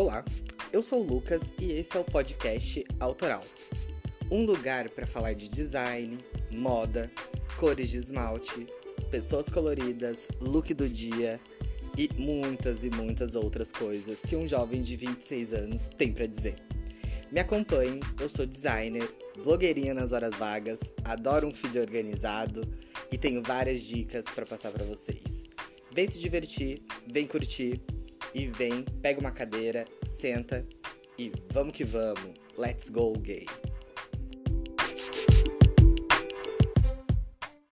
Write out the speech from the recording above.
Olá, eu sou o Lucas e esse é o podcast Autoral. Um lugar para falar de design, moda, cores de esmalte, pessoas coloridas, look do dia e muitas e muitas outras coisas que um jovem de 26 anos tem para dizer. Me acompanhe, eu sou designer, blogueirinha nas horas vagas, adoro um feed organizado e tenho várias dicas para passar para vocês. Vem se divertir, vem curtir e vem, pega uma cadeira, senta e vamos que vamos. Let's go, gay.